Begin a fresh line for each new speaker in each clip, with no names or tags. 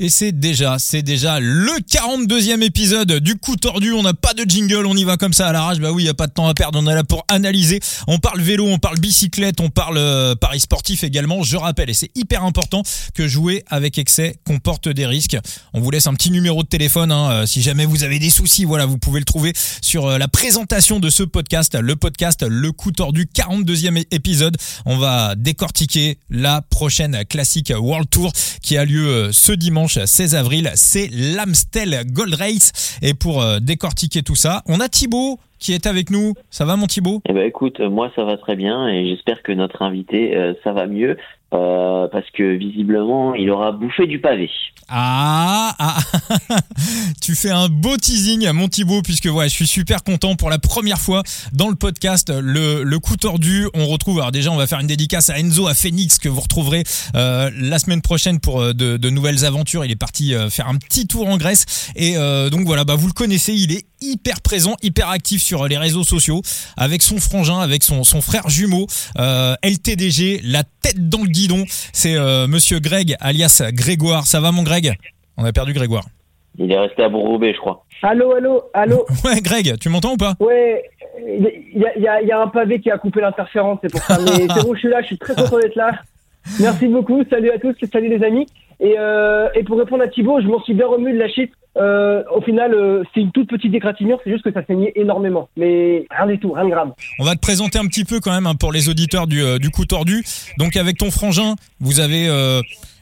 Et c'est déjà, c'est déjà le 42e épisode du coup tordu. On n'a pas de jingle, on y va comme ça à l'arrache. Bah oui, il y a pas de temps à perdre. On est là pour analyser. On parle vélo, on parle bicyclette, on parle euh, paris sportif également. Je rappelle, et c'est hyper important, que jouer avec excès comporte des risques. On vous laisse un petit numéro de téléphone. Hein, euh, si jamais vous avez des soucis, voilà, vous pouvez le trouver sur euh, la présentation de ce podcast, le podcast Le coup tordu 42e épisode. On va décortiquer la prochaine classique World Tour qui a lieu ce dimanche 16 avril, c'est l'Amstel Gold Race. Et pour euh, décortiquer tout ça, on a Thibaut qui est avec nous. Ça va mon Thibaut?
Eh ben écoute, moi ça va très bien et j'espère que notre invité euh, ça va mieux euh, parce que visiblement il aura bouffé du pavé.
Ah, ah tu fais un beau teasing mon Thibaut puisque ouais, je suis super content pour la première fois dans le podcast le, le coup tordu. On retrouve alors déjà on va faire une dédicace à Enzo à Phoenix que vous retrouverez euh, la semaine prochaine pour euh, de, nouvelles aventures. Il est parti faire un petit tour en Grèce et donc voilà bah vous le connaissez, il est hyper présent, hyper actif sur les réseaux sociaux avec son frangin, avec son, son frère jumeau LTDG, la tête dans le guidon. C'est Monsieur Greg alias Grégoire. Ça va mon Greg? On a perdu Grégoire.
Il est resté à Bourg-Roubaix, je crois.
Allô, allô, allô.
Ouais, Greg, tu m'entends ou pas?
Ouais, il y a, y a, un pavé qui a coupé l'interférence, c'est pour ça. Mais c'est bon, je suis là, je suis très content d'être là. Merci beaucoup, salut à tous, salut les amis. Et, euh, et pour répondre à Thibaut, je m'en suis bien remu de la shit. Euh, au final, euh, c'est une toute petite égratignure, c'est juste que ça saignait énormément. Mais rien du tout, rien de grave.
On va te présenter un petit peu quand même hein, pour les auditeurs du, euh, du coup tordu. Donc avec ton frangin, vous avez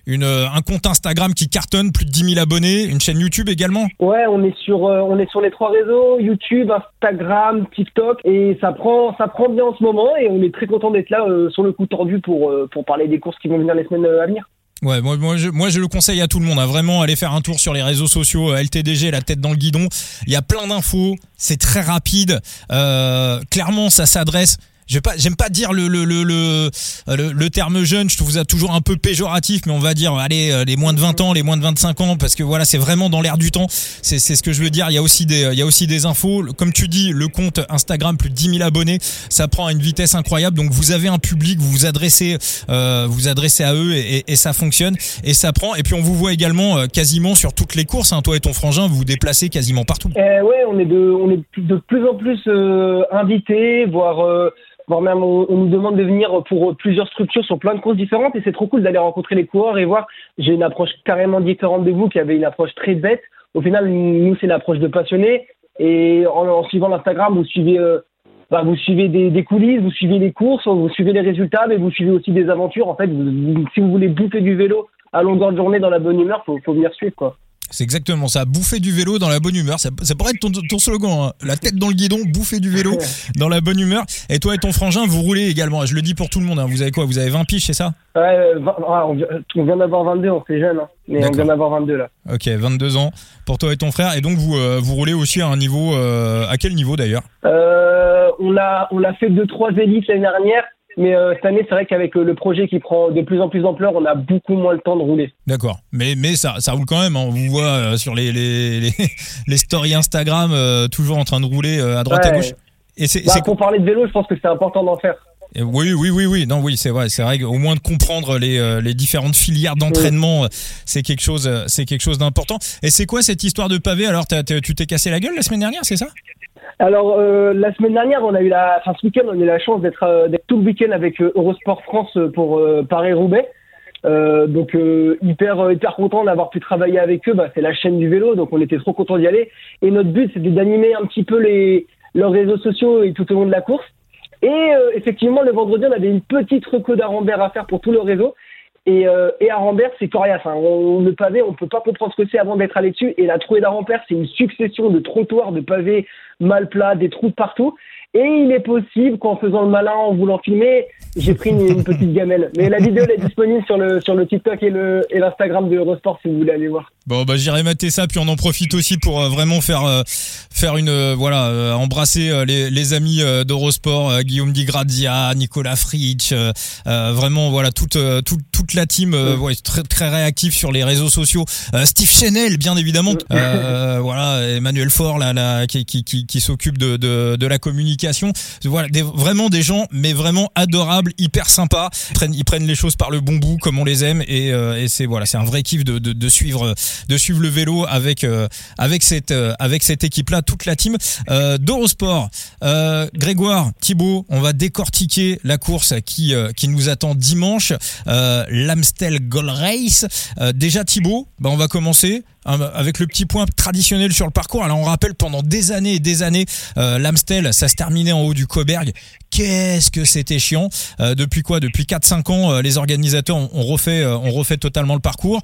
une, un compte Instagram qui cartonne, plus de 10 000 abonnés, une chaîne YouTube également
Ouais, on est sur, on est sur les trois réseaux, YouTube, Instagram, TikTok, et ça prend, ça prend bien en ce moment, et on est très content d'être là sur le coup tordu pour, pour parler des courses qui vont venir les semaines à venir.
Ouais, moi, moi, je, moi je le conseille à tout le monde, hein, vraiment aller faire un tour sur les réseaux sociaux, LTDG, la tête dans le guidon. Il y a plein d'infos, c'est très rapide. Euh, clairement, ça s'adresse je pas, j'aime pas dire le le, le le, le le terme jeune, je trouve ça toujours un peu péjoratif, mais on va dire allez les moins de 20 ans, les moins de 25 ans, parce que voilà c'est vraiment dans l'air du temps. C'est c'est ce que je veux dire. Il y a aussi des il y a aussi des infos, comme tu dis, le compte Instagram plus de 10 000 abonnés, ça prend à une vitesse incroyable. Donc vous avez un public, vous vous adressez euh, vous adressez à eux et, et, ça fonctionne et ça prend. Et puis on vous voit également euh, quasiment sur toutes les courses. Hein, toi et ton frangin, vous vous déplacez quasiment partout.
Euh, ouais, on est de on est de plus en plus euh, invités, voire euh, voire même on, nous demande de venir pour plusieurs structures sur plein de courses différentes et c'est trop cool d'aller rencontrer les coureurs et voir. J'ai une approche carrément différente de vous qui avait une approche très bête. Au final, nous c'est l'approche de passionnés et en, suivant l'Instagram, vous suivez euh, bah, vous suivez des, coulisses, vous suivez les courses, vous suivez les résultats, mais vous suivez aussi des aventures. En fait, si vous voulez bouffer du vélo à longueur de journée dans la bonne humeur, faut, faut venir suivre quoi.
C'est exactement ça. Bouffer du vélo dans la bonne humeur. Ça, ça pourrait être ton, ton slogan. Hein. La tête dans le guidon, bouffer du vélo dans la bonne humeur. Et toi et ton frangin, vous roulez également. Je le dis pour tout le monde. Hein. Vous avez quoi? Vous avez 20 piges, c'est ça?
Ouais, on vient d'avoir 22, on fait jeune. Hein. Mais on vient d'avoir 22 là.
Ok, 22 ans pour toi et ton frère. Et donc vous euh, vous roulez aussi à un niveau. Euh, à quel niveau d'ailleurs?
Euh, On a on a fait deux trois élites l'année dernière. Mais euh, cette année, c'est vrai qu'avec euh, le projet qui prend de plus en plus d'ampleur, on a beaucoup moins le temps de rouler.
D'accord. Mais, mais ça, ça roule quand même. Hein. On vous voit euh, sur les, les, les, les, stories Instagram euh, toujours en train de rouler à droite
ouais.
à gauche.
Et c'est, bah, pour parler de vélo, je pense que c'est important d'en faire.
Oui, oui, oui, oui. Non, oui, c'est vrai. C'est vrai. Au moins de comprendre les, les différentes filières d'entraînement, oui. c'est quelque chose, c'est quelque chose d'important. Et c'est quoi cette histoire de pavé? Alors, tu t'es cassé la gueule la semaine dernière, c'est ça?
Alors euh, la semaine dernière, on a eu la, enfin ce week-end, on a eu la chance d'être euh, tout le week-end avec euh, Eurosport France pour euh, Paris Roubaix. donc hyper hyper content d'avoir pu travailler avec eux. Bah, c'est la chaîne du vélo, donc on était trop content d'y aller. Et notre but, c'était d'animer un petit peu les leurs réseaux sociaux et tout au long de la course. Et effectivement, le vendredi, on avait une petite reco d'Arambert à faire pour tout le réseau. Et, euh, et à Rambert, c'est coriace. Hein. On, le pavé, on peut pas comprendre ce que c'est avant d'être allé dessus. Et la trouée d'Arambert, c'est une succession de trottoirs, de pavés mal plats, des trous partout. Et il est possible qu'en faisant le malin, en voulant filmer, j'ai pris une, une, petite gamelle. Mais la vidéo elle est disponible sur le sur le TikTok et le et l'Instagram de Eurosport si vous voulez aller voir.
Bon bah j'irai mater ça puis on en profite aussi pour euh, vraiment faire euh, faire une euh, voilà embrasser les, les amis d'Eurosport Guillaume Di Grazia, Nicolas Fritsch vraiment voilà toute toute toute la team ouais, très très réactive sur les réseaux sociaux. Steve Chanel bien évidemment. Voilà Emmanuel Faure là, là qui qui qui, qui s'occupe de, de de la communication voilà vraiment des gens mais vraiment adorables hyper sympas. Ils prennent les choses par le bon bout comme on les aime. Et, et c'est voilà c'est un vrai kiff de, suivre de suivre le vélo avec euh, avec cette euh, avec cette équipe là, toute la team. Euh, d'Eurosport. Grégoire, Thibaut, on va décortiquer la course qui qui nous attend dimanche, l'Amstel Gold Race. déjà Thibaut, bah on va commencer avec le petit point traditionnel sur le parcours. Alors on rappelle pendant des années et des années, l'Amstel, ça se terminait en haut du Coberg. Qu'est-ce que c'était chiant. depuis quoi? Depuis 4-5 ans, les organisateurs ont, refait, ont refait totalement le parcours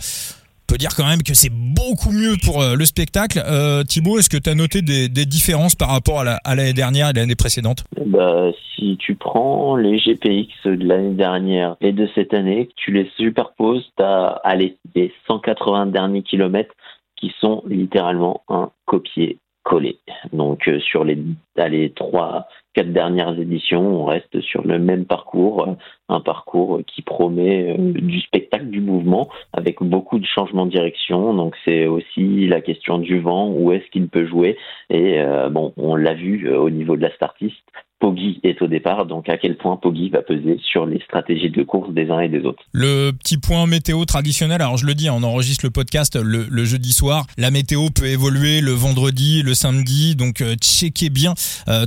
peut dire quand même que c'est beaucoup mieux pour euh, le spectacle. Euh, Thibaut, est-ce que tu as noté des, différences par rapport à l'année dernière et l'année précédente?
Bah, Si tu prends les GPX de l'année dernière et de cette année, tu les superposes, tu as allez, les 180 derniers kilomètres qui sont littéralement un copier-coller. Donc euh, sur les, les trois quatre dernières éditions, on reste sur le même parcours, euh, un parcours qui promet euh, du spectacle, du mouvement, avec beaucoup de changements de direction. Donc c'est aussi la question du vent, où est-ce qu'il peut jouer? Et euh, bon, on l'a vu au niveau de la startiste, Poggi est au départ, donc à quel point Poggi va peser sur les stratégies de course des uns et des autres?
Le petit point météo traditionnel, alors je le dis, on enregistre le podcast le, jeudi soir, la météo peut évoluer le vendredi, le samedi, donc checkez bien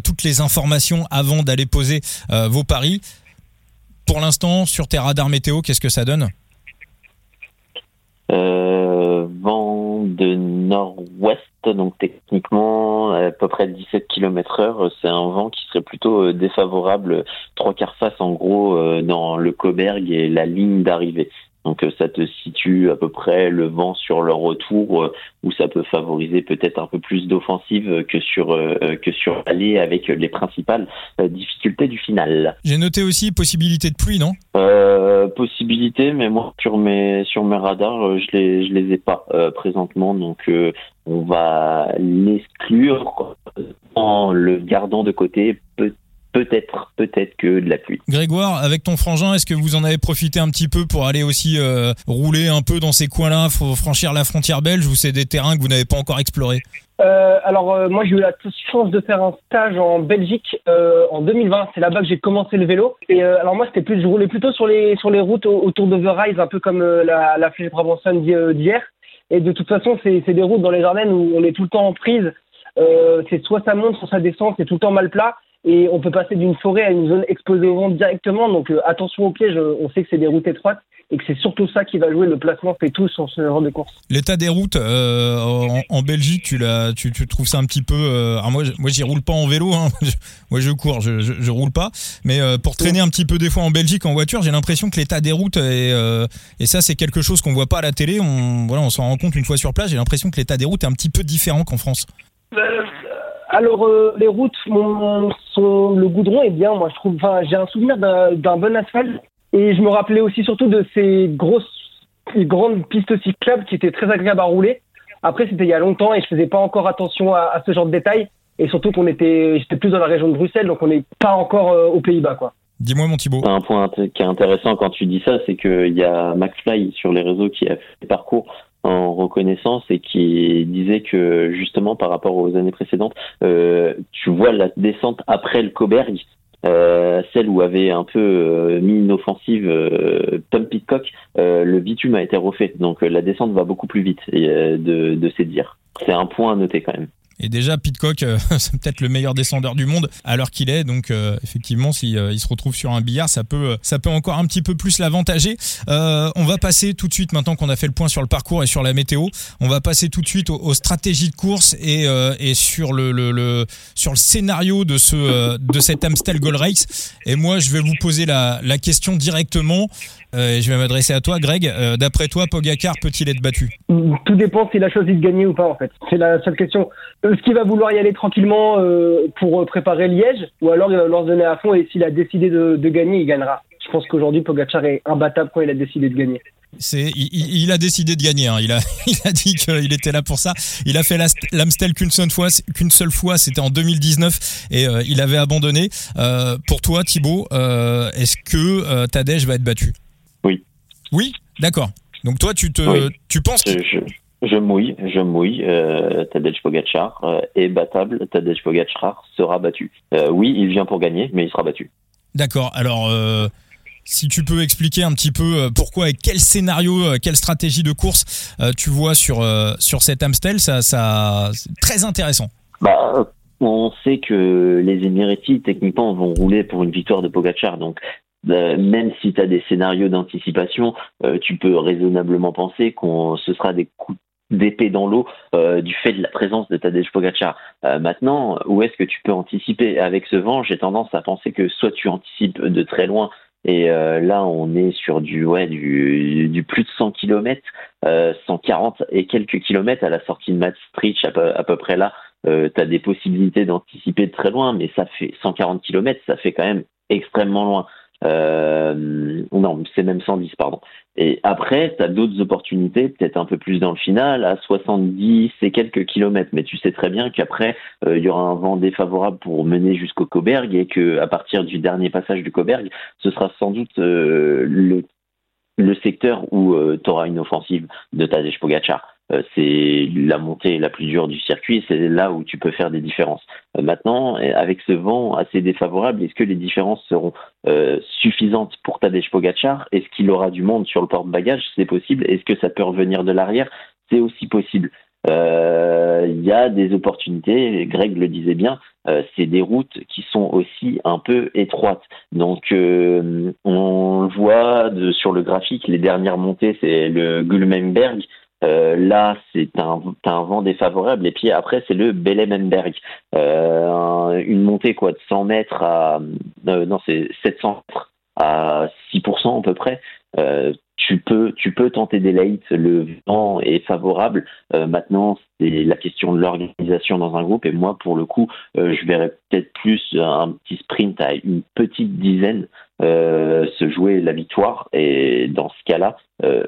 toutes les informations avant d'aller poser euh, vos paris. Pour l'instant, sur tes radars météo, qu'est-ce que ça donne?
euh, Vent de nord-ouest, donc techniquement à peu près 17 km heure. C'est un vent qui serait plutôt euh, défavorable, trois quarts face en gros dans le Coberg et la ligne d'arrivée. Donc euh, ça te situe à peu près le vent sur leur retour euh, où ça peut favoriser peut-être un peu plus d'offensive que sur euh, que sur l'allée avec les principales difficultés du final.
J'ai noté aussi possibilité de pluie, non?
Euh, Possibilité, mais moi sur mes sur mes radars, je les je les ai pas présentement, donc on va l'exclure en le gardant de côté. Peut peut-être, peut-être que de la pluie.
Grégoire, avec ton frangin, est-ce que vous en avez profité un petit peu pour aller aussi euh, rouler un peu dans ces coins-là, franchir la frontière belge ou c'est des terrains que vous n'avez pas encore explorés?
Euh, alors euh, moi j'ai eu la chance de faire un stage en Belgique en 2020. C'est là-bas que j'ai commencé le vélo. Et alors moi c'était plus, je roulais plutôt sur les sur les routes autour de The Rise, un peu comme la, la flèche Brabançonne d'hier. Et de toute façon c'est des routes dans les Ardennes où on est tout le temps en prise. c'est soit ça monte, soit ça descend, c'est tout le temps mal plat et on peut passer d'une forêt à une zone exposée au vent directement. Donc euh, attention aux pièges, on sait que c'est des routes étroites et que c'est surtout ça qui va jouer le placement fait tout sur ce genre de course.
L'état des routes euh, en, Belgique, tu, l'as, tu, tu trouves ça un petit peu. Euh, alors moi, moi, j'y roule pas en vélo. Hein. moi, je cours, je, je, je, roule pas. Mais euh, pour traîner un petit peu des fois en Belgique en voiture, j'ai l'impression que l'état des routes est, et ça, c'est quelque chose qu'on voit pas à la télé. On voilà, on s'en rend compte une fois sur place. J'ai l'impression que l'état des routes est un petit peu différent qu'en France.
Alors euh, les routes, sont, le goudron est bien, moi je trouve. Enfin, j'ai un souvenir d'un bon asphalte et je me rappelais aussi surtout de ces grosses, grandes pistes cyclables qui étaient très agréables à rouler. Après, c'était il y a longtemps et je faisais pas encore attention à, ce genre de détails. Et surtout qu'on était, j'étais plus dans la région de Bruxelles, donc on n'est pas encore euh, aux Pays-Bas, quoi.
Dis-moi, mon Thibaut.
Un point qui est intéressant quand tu dis ça, c'est qu'il y a McFly sur les réseaux qui a fait des parcours en reconnaissance et qui disait que justement par rapport aux années précédentes, euh, tu vois la descente après le Coberg, euh, celle où avait un peu euh, mis une offensive Tom Pitcock, le bitume a été refait, donc la descente va beaucoup plus vite de, de ces dires. C'est un point à noter quand même.
Et déjà, Pitcock, euh, c'est peut-être le meilleur descendeur du monde à l'heure qu'il est. Donc, euh, effectivement, s'il euh, il se retrouve sur un billard, ça peut, ça peut encore un petit peu plus l'avantager. on va passer tout de suite, maintenant qu'on a fait le point sur le parcours et sur la météo, on va passer tout de suite aux, stratégies de course et, et sur le, sur le scénario de ce, de cet Amstel Gold Race. Et moi, je vais vous poser la, la question directement. je vais m'adresser à toi, Greg. D'après toi, Pogacar peut-il être battu?
Tout dépend s'il a choisi de gagner ou pas, en fait. C'est la seule question est-ce qu'il va vouloir y aller tranquillement euh, pour préparer Liège ou alors il va vouloir se donner à fond et s'il a décidé de, gagner, il gagnera. Je pense qu'aujourd'hui, Pogacar est imbattable quand il a décidé de gagner.
C'est, il, a décidé de gagner. Hein. Il a, il a dit qu'il était là pour ça. Il a fait l'Amstel qu'une seule fois, qu'une seule fois. C'était en 2019 et euh, il avait abandonné. Euh, pour toi, Thibaut, euh, est-ce que Tadej va être battu?
Oui.
Oui, d'accord. Donc toi, tu te, tu penses
que... je, mouille, je mouille. Tadej Pogacar est battable. Tadej Pogacar sera battu. oui, il vient pour gagner, mais il sera battu.
D'accord. Alors si tu peux expliquer un petit peu euh, pourquoi et quel scénario, euh, quelle stratégie de course euh, tu vois sur sur cet Amstel, ça, ça c'est très intéressant.
Bah, on sait que les Emiratis techniquement vont rouler pour une victoire de Pogacar, donc même si tu as des scénarios d'anticipation, tu peux raisonnablement penser qu'on ce sera des coups d'épée dans l'eau du fait de la présence de Tadej Pogacar. maintenant, où est-ce que tu peux anticiper Avec ce vent, j'ai tendance à penser que soit tu anticipes de très loin et euh, là, on est sur du, ouais, du, du plus de 100 km, euh, 140 et quelques kilomètres à la sortie de Maastricht, à peu, à peu près là. Euh, tu as des possibilités d'anticiper de très loin, mais ça fait 140 km, ça fait quand même extrêmement loin. Euh, non, c'est même 110, pardon. Et après, tu as d'autres opportunités, peut-être un peu plus dans le final, à 70 et quelques kilomètres. Mais tu sais très bien qu'après, euh, il y aura un vent défavorable pour mener jusqu'au Coberg et que à partir du dernier passage du Coberg, ce sera sans doute euh, le, le secteur où euh, tu auras une offensive de Tadej Pogacar. Euh, c'est la montée la plus dure du circuit, c'est là où tu peux faire des différences. Euh, maintenant, avec ce vent assez défavorable, est-ce que les différences seront euh, suffisantes pour Tadej Pogacar? Est-ce qu'il aura du monde sur le porte-bagages C'est possible. Est-ce que ça peut revenir de l'arrière? C'est aussi possible. Il y a des opportunités, Greg le disait bien, c'est des routes qui sont aussi un peu étroites. Donc on voit de, sur le graphique, les dernières montées, c'est le Gulmenberg, euh, là, c'est un, vent défavorable. Et puis après, c'est le Bellemenberg. Euh, une montée quoi de 100 mètres à euh, non, c'est 700 mètres à 6% à peu près. Euh, tu peux, tu peux tenter des late, le vent est favorable. Euh, maintenant, c'est la question de l'organisation dans un groupe. Et moi, pour le coup, je verrais peut-être plus un petit sprint à une petite dizaine euh, se jouer la victoire. Et dans ce cas-là, euh,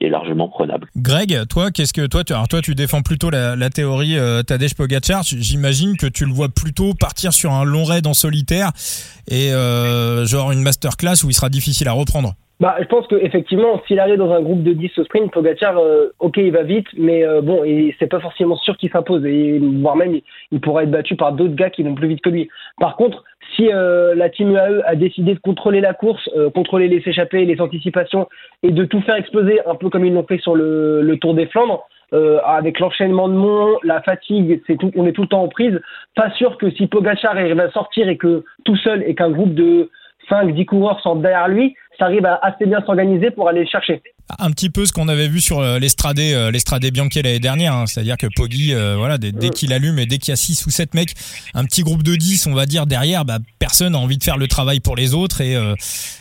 est largement prenable.
Greg, toi, qu'est-ce que toi, tu, alors toi, tu défends plutôt la, théorie euh, Tadej Pogacar. J'imagine que tu le vois plutôt partir sur un long raid en solitaire et genre une masterclass où il sera difficile à reprendre.
Bah, je pense qu'effectivement, s'il arrive dans un groupe de 10 au sprint, Pogacar, euh, ok, il va vite, mais euh, bon, c'est pas forcément sûr qu'il s'impose, et voire même, il, pourra être battu par d'autres gars qui vont plus vite que lui. Par contre, si euh, la team UAE a décidé de contrôler la course, contrôler les échappées, les anticipations, et de tout faire exploser, un peu comme ils l'ont fait sur le, le Tour des Flandres, avec l'enchaînement de monts, la fatigue, c'est tout, on est tout le temps en prise. Pas sûr que si Pogacar arrive à sortir et que tout seul et qu'un groupe de 5-10 coureurs sont derrière lui, ça arrive à assez bien s'organiser pour aller le chercher.
Un petit peu ce qu'on avait vu sur euh, l'Estradé, euh, l'Estradé Bianchi l'année dernière, hein. c'est-à-dire que Poggi, euh, voilà, dès, dès qu'il allume et dès qu'il y a 6 ou 7 mecs, un petit groupe de 10, on va dire derrière, bah, personne n'a envie de faire le travail pour les autres et,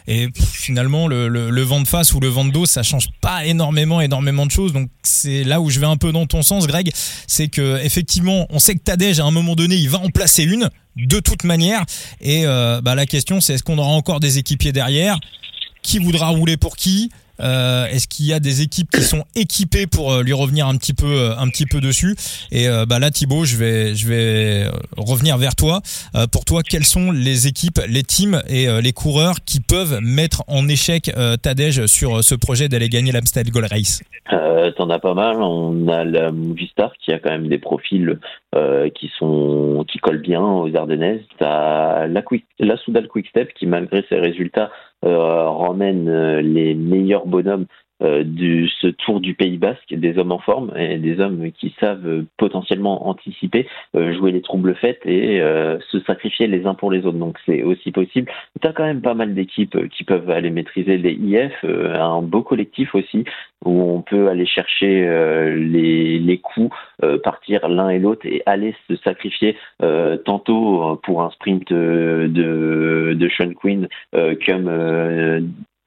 et finalement le, le, le, vent de face ou le vent de dos, ça change pas énormément, énormément de choses. Donc c'est là où je vais un peu dans ton sens, Greg, c'est que effectivement, on sait que Tadej à un moment donné, il va en placer une de toute manière. Et bah, la question c'est est-ce qu'on aura encore des équipiers derrière? Qui voudra rouler pour qui euh, Est-ce qu'il y a des équipes qui sont équipées pour euh, lui revenir un petit peu, euh, un petit peu dessus? Et bah là, Thibaut, je vais, je vais revenir vers toi. pour toi, quelles sont les équipes, les teams et les coureurs qui peuvent mettre en échec Tadej sur ce projet d'aller gagner l'Amstel Gold Race?
T'en as pas mal. On a la Movistar qui a quand même des profils qui sont, qui collent bien aux Ardennaises. T'as la, Quick, la Soudal Quickstep qui, malgré ses résultats, euh, ramène euh, les meilleurs bonhommes euh, du ce tour du Pays Basque, des hommes en forme et des hommes qui savent potentiellement anticiper, jouer les troubles faites et se sacrifier les uns pour les autres. Donc c'est aussi possible. Tu as quand même pas mal d'équipes qui peuvent aller maîtriser les IF, un beau collectif aussi où on peut aller chercher les, les coups, partir l'un et l'autre et aller se sacrifier tantôt pour un sprint de, de Sean Quinn comme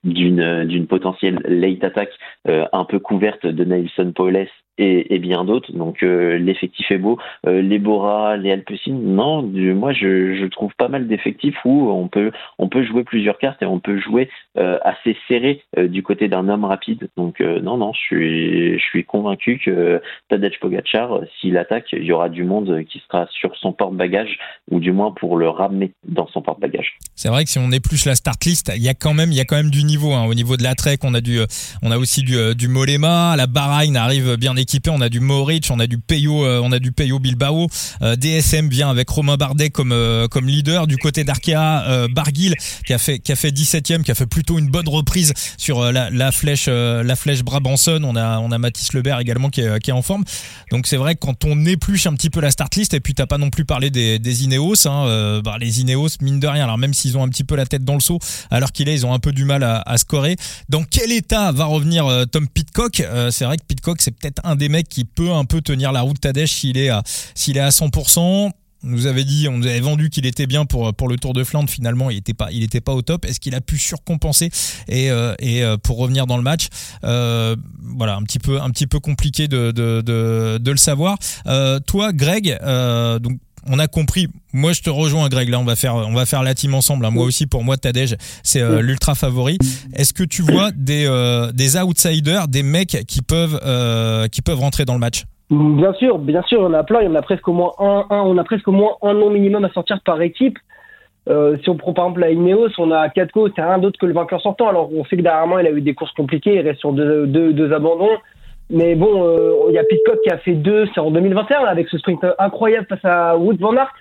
d'une potentielle late attack euh, un peu couverte de Nelson Paulès et, bien d'autres. Donc euh, l'effectif est beau. Euh, les Bora, les Alpecin, non, moi je, trouve pas mal d'effectifs où on peut on peut jouer plusieurs cartes et on peut jouer euh, assez serré du côté d'un homme rapide. Donc non non, je suis je suis convaincu que Tadej Pogacar, s'il attaque, il y aura du monde qui sera sur son porte-bagages ou du moins pour le ramener dans son porte-bagages.
C'est vrai que si on est plus la start list, il y a quand même il y a quand même du niveau hein. au niveau de la trek. On a du on a aussi du du Molema, la Bahreïn arrive bien On a du Moric, on a du Peyo, euh, on a du Peyo Bilbao. Euh, DSM vient avec Romain Bardet comme euh, comme leader du côté d'Arkea. Barguil qui a fait qui a fait 17e, qui a fait plutôt une bonne reprise sur la, la flèche la flèche Brabanson. On a on a Mathis Lebert également qui est, qui est en forme. Donc c'est vrai que quand on épluche un petit peu la start list et puis t'as pas non plus parlé des, des Ineos, hein, bah, les Ineos mine de rien. Alors même s'ils ont un petit peu la tête dans le seau, alors qu'il est, ils ont un peu du mal à, à scorer. Dans quel état va revenir Tom Pitcock? C'est vrai que Pitcock c'est peut-être un des mecs qui peut un peu tenir la route Tadej s'il est à s'il est à 100%. On nous avait dit, on avait vendu qu'il était bien pour pour le Tour de Flandre. Finalement, il était pas, était pas au top. Est-ce qu'il a pu surcompenser et euh, et euh, pour revenir dans le match, euh, voilà, un petit peu un petit peu compliqué de de, de le savoir. toi, Greg, donc on a compris. Moi, je te rejoins, Greg. Là, on va faire, on va faire la team ensemble. Hein. Moi aussi, pour moi, Tadej, c'est euh, l'ultra favori. Est-ce que tu vois des, euh, des outsiders, des mecs qui peuvent, euh, qui peuvent rentrer dans le match?
Bien sûr, bien sûr, il y en a plein. Il y en a presque au moins un, on a presque au moins un nom minimum à sortir par équipe. si on prend par exemple la Ineos, on a Katko, c'est rien d'autre que le vainqueur sortant. Alors, on sait que dernièrement, il a eu des courses compliquées. Il reste sur deux, deux, deux abandons. Mais bon, euh, il y a Pitcock qui a fait deux, c'est en 2021 avec ce sprint incroyable face à Wood Van Aert.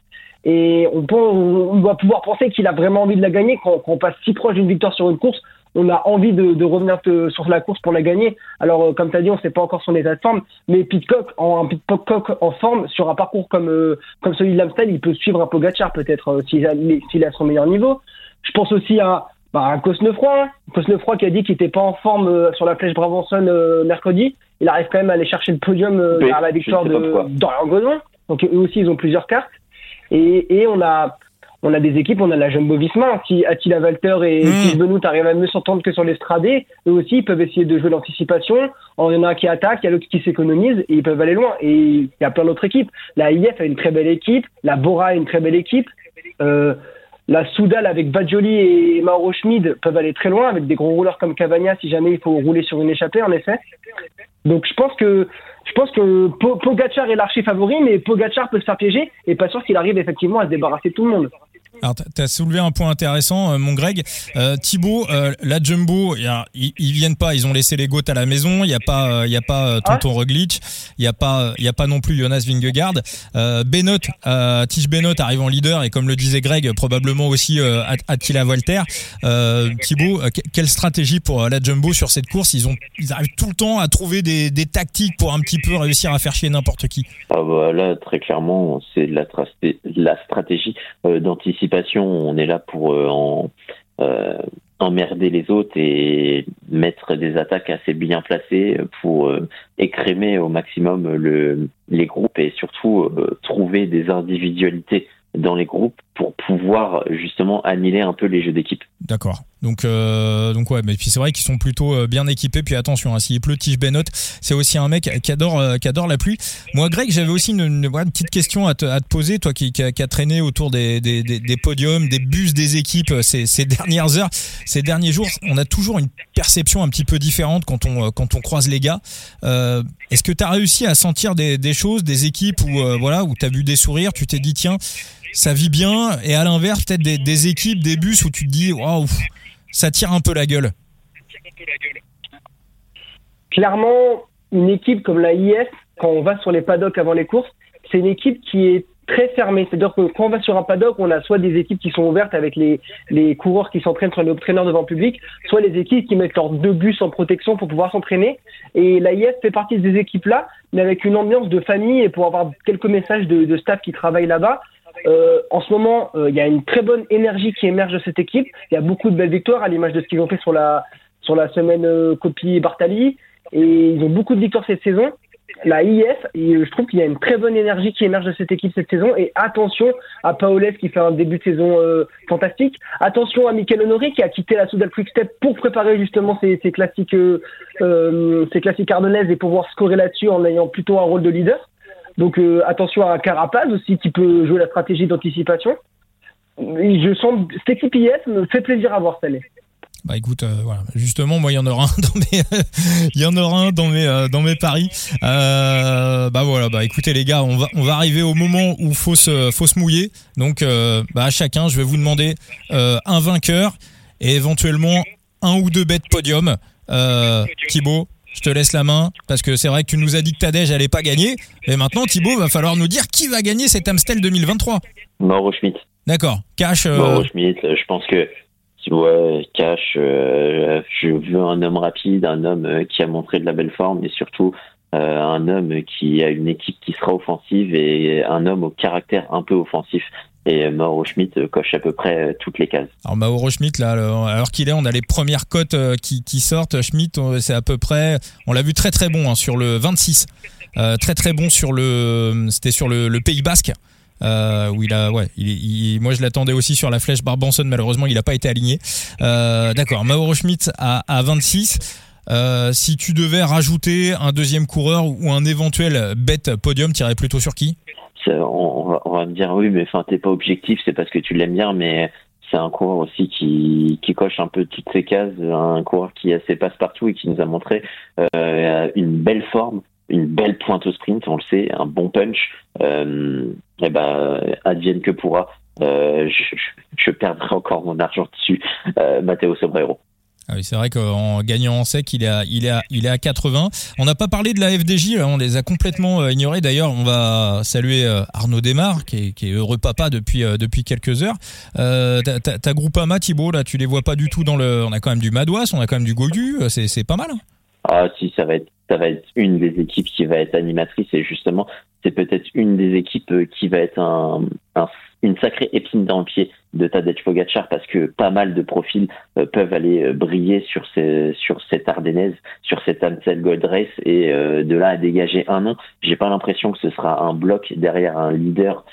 Et on, peut, doit pouvoir penser qu'il a vraiment envie de la gagner. Quand, on passe si proche d'une victoire sur une course, on a envie de, revenir sur la course pour la gagner. Alors, euh, comme tu as dit, on ne sait pas encore son état de forme, mais Pitcock en, un Pitcock en forme sur un parcours comme, euh, comme celui de l'Amstel, il peut suivre un Pogacar peut-être s'il a, a son meilleur niveau. Je pense aussi à bah, un Cosnefroy. Cosnefroy qui a dit qu'il n'était pas en forme sur la flèche Brabanson mercredi il arrive quand même à aller chercher le podium euh, vers la victoire de Dorian Godon. Donc eux aussi, ils ont plusieurs cartes. Et, et on a on a des équipes, on a la Jumbo Visma. Si Attila Walter et mmh. Benoît arrivent à mieux s'entendre que sur l'estradé, eux aussi, ils peuvent essayer de jouer l'anticipation. Il y en a un qui attaque, il y a l'autre qui s'économise et ils peuvent aller loin. Et il y a plein d'autres équipes. La IF a une très belle équipe, la Bora a une très belle équipe. Euh, la Soudal avec Badjoli et Mauro Schmid peuvent aller très loin avec des gros rouleurs comme Cavagna si jamais il faut rouler sur une échappée en effet. Donc je pense que je pense que Pogacar est l'archi favori, mais Pogacar peut se faire piéger et pas sûr qu'il arrive effectivement à se débarrasser tout le monde.
Alors, tu as soulevé un point intéressant, euh, mon Greg. Euh, Thibaut, euh, la Jumbo, ils, ils viennent pas, ils ont laissé les goats à la maison. Il y a pas, il y a pas Tonton. Roglic, il y a pas, il y a pas non plus Jonas Vingegaard. Euh, Benoît, euh, Tige Benoît arrive en leader et comme le disait Greg, probablement aussi Attila Walter. Thibaut, quelle stratégie pour la Jumbo sur cette course? Ils ont, ils arrivent tout le temps à trouver des, des tactiques pour un petit peu réussir à faire chier n'importe qui.
Ah bah là, très clairement, c'est la, la stratégie on est là pour euh, en, euh, emmerder les autres et mettre des attaques assez bien placées pour euh, écrémer au maximum le, les groupes et surtout trouver des individualités dans les groupes pour pouvoir justement annihiler un peu les jeux d'équipe.
D'accord. Donc euh, donc ouais, mais puis c'est vrai qu'ils sont plutôt euh, bien équipés. Puis attention, hein, s'il pleut, Tige Benot, c'est aussi un mec qui adore euh, qui adore la pluie. Moi, Greg, j'avais aussi une, une, petite question à te, à te poser, toi qui, qui, a, qui a traîné autour des, des, des, podiums, des bus des équipes ces, ces dernières heures, ces derniers jours. On a toujours une perception un petit peu différente quand on quand on croise les gars. Euh, Est-ce que tu as réussi à sentir des, choses, des équipes où voilà où t'as vu des sourires, tu t'es dit tiens ça vit bien, et à l'inverse, peut-être des, équipes, des bus où tu te dis, waouh, ça tire un peu la gueule.
Clairement, une équipe comme la IS, quand on va sur les paddocks avant les courses, c'est une équipe qui est très fermée. C'est-à-dire que quand on va sur un paddock, on a soit des équipes qui sont ouvertes avec les, coureurs qui s'entraînent sur les traîneurs devant le public, soit les équipes qui mettent leurs deux bus en protection pour pouvoir s'entraîner. Et la IS fait partie de ces équipes-là, mais avec une ambiance de famille et pour avoir quelques messages de, de staff qui travaillent là-bas, euh, en ce moment, euh, il y a une très bonne énergie qui émerge de cette équipe. Il y a beaucoup de belles victoires à l'image de ce qu'ils ont fait sur la, sur la semaine euh, Copie Bartali. Et ils ont beaucoup de victoires cette saison. la IF, et je trouve qu'il y a une très bonne énergie qui émerge de cette équipe cette saison. Et attention à Paoles qui fait un début de saison euh, fantastique. Attention à Michael Honoré qui a quitté la Soudal Quick Step pour préparer justement ses, ses classiques, euh, euh, ses classiques ardennaises et pouvoir scorer là-dessus en ayant plutôt un rôle de leader. Donc euh, attention à Carapaz aussi qui peut jouer la stratégie d'anticipation. Je sens cette équipe me fait plaisir à voir année.
Bah écoute, euh, voilà. Justement, moi, il y en aura un dans mes, il y en aura un dans mes, euh, dans mes paris. Bah voilà, bah écoutez les gars, on va, on va arriver au moment où faut se, faut se mouiller. Donc, bah à chacun, je vais vous demander un vainqueur et éventuellement un ou deux bêtes podium. Euh, Thibaut, je te laisse la main parce que c'est vrai que tu nous as dit que Tadej allait pas gagner. Et maintenant, Thibaut, va falloir nous dire qui va gagner cet Amstel 2023.
Mauro Schmidt.
D'accord. Cash. euh,
Mauro Schmidt, euh, je pense que ouais, cash. euh, je veux un homme rapide, un homme qui a montré de la belle forme, et surtout euh, un homme qui a une équipe qui sera offensive et un homme au caractère un peu offensif. Et Mauro Schmidt euh, coche à peu près euh, toutes les cases.
Alors Mauro Schmidt, là, alors qu'il est, on a les premières cotes euh, qui, sortent. Schmidt, c'est à peu près, on l'a vu très très bon hein, sur le 26, Euh, très très bon sur le, c'était sur le, Pays Basque. Moi je l'attendais aussi sur la flèche Barbanson, malheureusement il n'a pas été aligné. D'accord, Mauro Schmidt à, à 26. Euh, si tu devais rajouter un deuxième coureur ou un éventuel bet podium, tu irais plutôt sur qui?
On, va, me dire oui, mais enfin t'es pas objectif, c'est parce que tu l'aimes bien, mais c'est un coureur aussi qui, qui coche un peu toutes ces cases, un coureur qui a ses passes partout et qui nous a montré euh, une belle forme, une belle pointe au sprint, on le sait, un bon punch. Euh, et ben advienne que pourra. Euh, je, je- perdrai encore mon argent dessus. Matteo Sobrero.
Ah oui, c'est vrai qu'en gagnant en sec, il est à, il est à, il est à 80. On n'a pas parlé de la FDJ, on les a complètement euh, ignorés. D'ailleurs, on va saluer euh, Arnaud Desmar, qui est, heureux papa depuis, euh, quelques heures. Euh, ta, Groupama, Thibaut, là, tu les vois pas du tout dans le. On a quand même du Madouas, on a quand même du Gogu, c'est, c'est pas mal. hein.
Ah si, ça va être ça va être une des équipes qui va être animatrice et justement c'est peut-être une des équipes euh, qui va être un, un- une sacrée épine dans le pied de Tadej Pogacar parce que pas mal de profils euh, peuvent aller euh, briller sur cette Ardennaise, sur cette Amstel Gold Race et de là à dégager un nom, j'ai pas l'impression que ce sera un bloc derrière un leader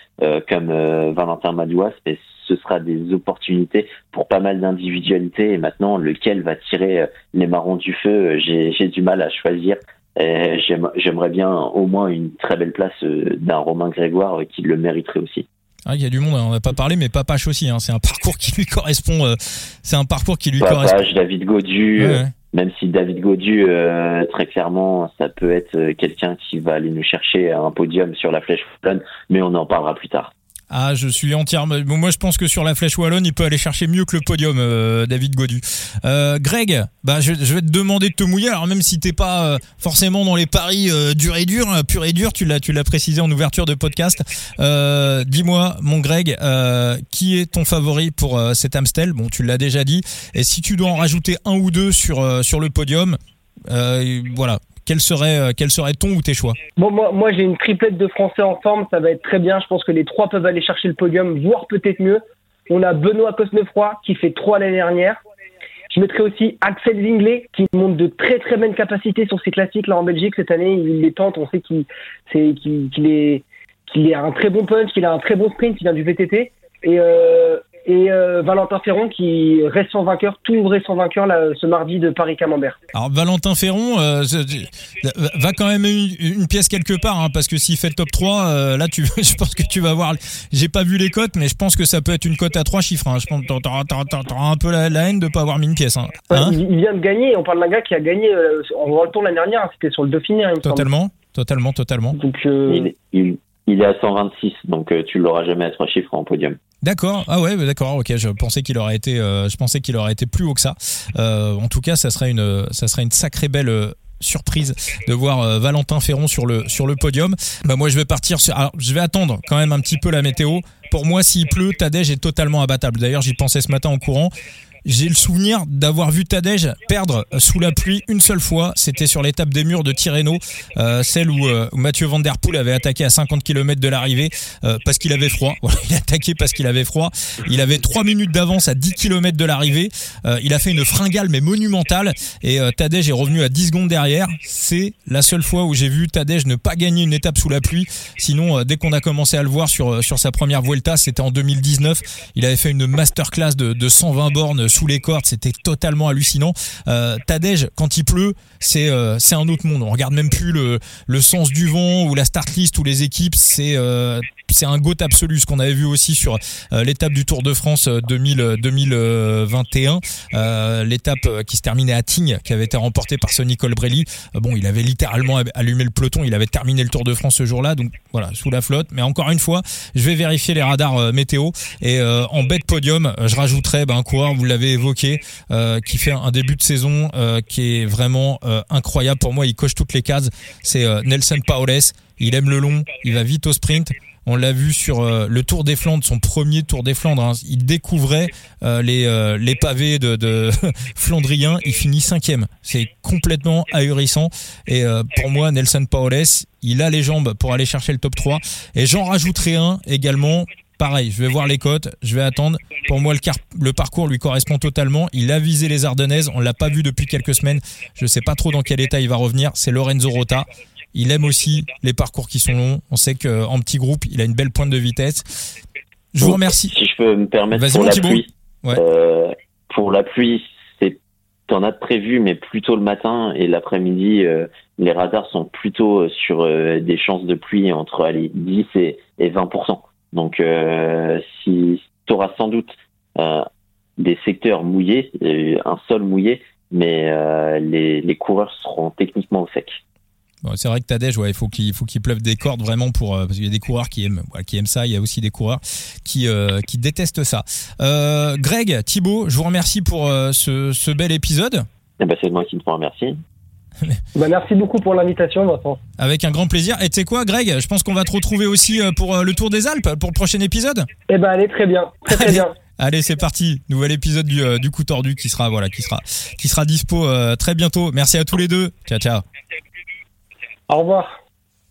comme Valentin Madouas, mais ce sera des opportunités pour pas mal d'individualités et maintenant lequel va tirer les marrons du feu, j'ai du mal à choisir. Euh, j'aime- J'aimerais bien au moins une très belle place euh, d'un Romain Grégoire euh, qui le mériterait aussi.
Ah, il y a du monde, hein, on n'a pas parlé, mais Papache aussi. Hein, c'est un parcours qui lui correspond. euh, c'est un parcours qui lui correspond.
Papage, David Godu,
Ouais, ouais.
même si David Godu, euh, très clairement, ça peut être quelqu'un qui va aller nous chercher un podium sur la flèche wallonne, mais on en parlera plus tard.
Ah, je suis entièrement. Moi, je pense que sur la flèche wallonne, il peut aller chercher mieux que le podium, euh, David Godu. Euh, Greg, bah, je, vais te demander de te mouiller. Alors même si t'es pas euh, forcément dans les paris dur et dur, pur et dur, tu l'as, tu l'as précisé en ouverture de podcast. Dis-moi, mon Greg, qui est ton favori pour cet Amstel? Bon, tu l'as déjà dit. Et si tu dois en rajouter un ou deux sur sur le podium, voilà. Quel serait, euh, quel serait ton ou tes choix
Bon, moi, moi j'ai une triplette de Français en forme, ça va être très bien. Je pense que les trois peuvent aller chercher le podium, voire peut-être mieux. On a Benoît Cosnefroy qui fait trois l'année dernière. Je mettrai aussi Axel Zinglet qui montre de très très bonnes capacités sur ses classiques là en Belgique cette année. Il les tente, on sait qu'il qu'il qu'il est a un très bon punch, qu'il a un très bon sprint, il vient du VTT. Et, euh, et euh, Valentin Ferron qui reste sans vainqueur, tout reste sans vainqueur là, ce mardi de Paris-Camembert.
Alors Valentin Ferron euh, va quand même une, une pièce quelque part hein, parce que s'il fait le top 3 euh, là tu je pense que tu vas voir j'ai pas vu les cotes mais je pense que ça peut être une cote à trois chiffres hein. je pense que t'auras, un peu la, la haine de pas avoir mis une pièce hein. Hein
il, il vient de gagner, on parle d'un gars qui a gagné euh, en World Tour l'année dernière, c'était sur le Dauphiné, hein,
totalement totalement totalement
Donc, euh,
Il, il, il est à 126, donc euh, tu l'auras jamais à trois chiffres en podium.
D'accord. Ah ouais, bah d'accord. Ok, je pensais qu'il aurait été, euh, je pensais qu'il aurait été plus haut que ça. Euh, en tout cas, ça serait une, ça sacrée belle euh, surprise de voir Valentin Ferron sur le podium. Bah moi, je vais partir je vais attendre quand même un petit peu la météo. Pour moi, s'il pleut, Tadej est totalement abattable. D'ailleurs, j'y pensais ce matin en courant. J'ai le souvenir d'avoir vu Tadej perdre sous la pluie une seule fois. C'était sur l'étape des murs de Tirreno, euh, celle où, euh, Mathieu Van Der Poel avait attaqué à 50 km de l'arrivée euh, parce qu'il avait froid. Voilà, il a attaqué parce qu'il avait froid. Il avait 3 minutes d'avance à 10 km de l'arrivée. Euh, il a fait une fringale mais monumentale et euh, Tadej est revenu à 10 secondes derrière. C'est la seule fois où j'ai vu Tadej ne pas gagner une étape sous la pluie. Sinon, dès qu'on a commencé à le voir sur sur sa première Vuelta, c'était en 2019. Il avait fait une masterclass de, de 120 bornes sous les cordes, c'était totalement hallucinant. Euh, Tadej, quand il pleut, c'est euh, c'est un autre monde. On regarde même plus le, le sens du vent ou la start list ou les équipes. C'est euh, c'est un goat absolu, ce qu'on avait vu aussi sur euh, l'étape du Tour de France 2000, 2021, euh, l'étape qui se terminait à Tignes, qui avait été remportée par Sonny Colbrelli. bon, il avait littéralement allumé le peloton, il avait terminé le Tour de France ce jour-là, donc voilà, sous la flotte. Mais encore une fois, je vais vérifier les radars météo et en bête podium, je rajouterai ben, un coureur, vous l'avez évoqué, qui fait un début de saison qui est vraiment incroyable pour moi. Il coche toutes les cases. C'est Nelson Paoles. Il aime le long, il va vite au sprint. On l'a vu sur euh, le Tour des Flandres, son premier Tour des Flandres. Hein. Il découvrait euh, les, euh, les pavés de, de Flandrien. Il finit cinquième. C'est complètement ahurissant. Et pour moi, Nelson Paoles, il a les jambes pour aller chercher le top 3. Et j'en rajouterai un également. Pareil, je vais voir les cotes, je vais attendre. Pour moi, le, le parcours lui correspond totalement. Il a visé les Ardennaises. On l'a pas vu depuis quelques semaines. Je sais pas trop dans quel état il va revenir. C'est Lorenzo Rota. Il aime aussi les parcours qui sont longs. On sait qu'en petit groupe, il a une belle pointe de vitesse. Je vous remercie.
Si je peux me permettre pour la pluie. Euh, pour la pluie, c'est t'en as prévu, mais plutôt le matin et l'après-midi. Euh, les radars sont plutôt sur euh, des chances de pluie entre allez, 10 et, 20% Donc, si tu auras sans doute des secteurs mouillés, un sol mouillé, mais les, les coureurs seront techniquement au sec
c'est vrai que Tadej, ouais, il faut qu'il faut qu'il pleuve des cordes vraiment pour euh, parce qu'il y a des coureurs qui aiment qui aiment ça. Il y a aussi des coureurs qui euh, qui détestent ça. Euh, Greg, Thibaut, je vous remercie pour ce, ce bel épisode.
Eh ben, c'est moi qui te remercie.
bah, merci beaucoup pour l'invitation, Vincent.
Avec un grand plaisir. Et tu sais quoi, Greg? Je pense qu'on va te retrouver aussi pour le Tour des Alpes, pour le prochain épisode.
Eh ben, allez, très bien. Très, très bien.
Allez, c'est parti. Nouvel épisode du, du coup tordu qui sera, voilà, qui sera, qui sera dispo très bientôt. Merci à tous les deux. Ciao, ciao.
Au revoir.